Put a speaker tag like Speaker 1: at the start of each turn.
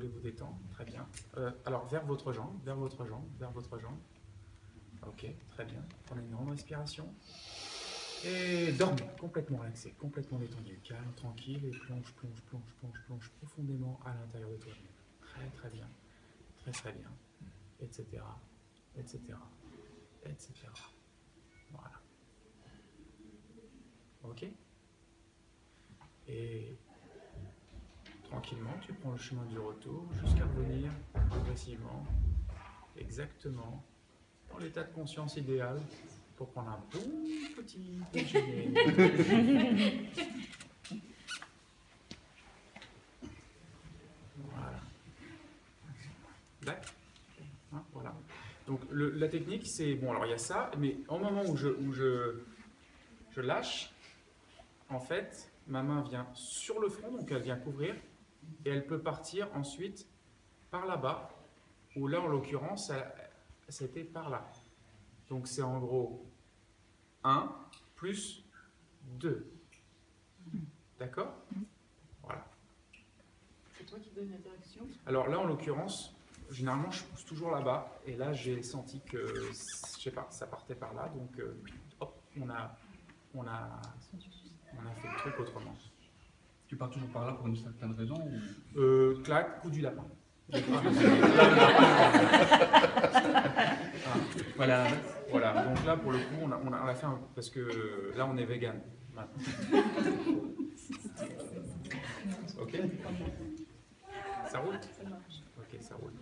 Speaker 1: voulez vous détendre, très bien. Euh, alors, vers votre jambe, vers votre jambe, vers votre jambe. Ok, très bien. Prenez une grande respiration. Et dormez, complètement relaxé, complètement détendu, calme, tranquille, et plonge, plonge, plonge, plonge, plonge profondément à l'intérieur de toi-même. Très, très bien, très, très bien, etc., etc., etc. Voilà. Ok Et tranquillement, tu prends le chemin du retour jusqu'à revenir progressivement, exactement, dans l'état de conscience idéal pour prendre un bon petit déjeuner. voilà. Hein, Voilà. Donc la technique, c'est bon. Alors il y a ça, mais au moment où où je, je lâche, en fait, ma main vient sur le front, donc elle vient couvrir, et elle peut partir ensuite par là-bas, ou là en l'occurrence, c'était par là. Donc c'est en gros 1 plus 2. D'accord? Voilà.
Speaker 2: C'est toi qui donnes la direction?
Speaker 1: Alors là, en l'occurrence, généralement, je pousse toujours là-bas. Et là, j'ai senti que, je sais pas, ça partait par là. Donc, euh, hop, on a, on, a, on a fait le truc autrement.
Speaker 3: Tu pars toujours par là pour une certaine raison ou...
Speaker 1: Euh, clac, coup du lapin. Ah,
Speaker 3: Voilà.
Speaker 1: voilà, donc là, pour le coup, on a, on a, on a fait un... Parce que là, on est vegan. maintenant. Ok Ça roule?
Speaker 2: Ça marche.
Speaker 1: Ok, ça roule.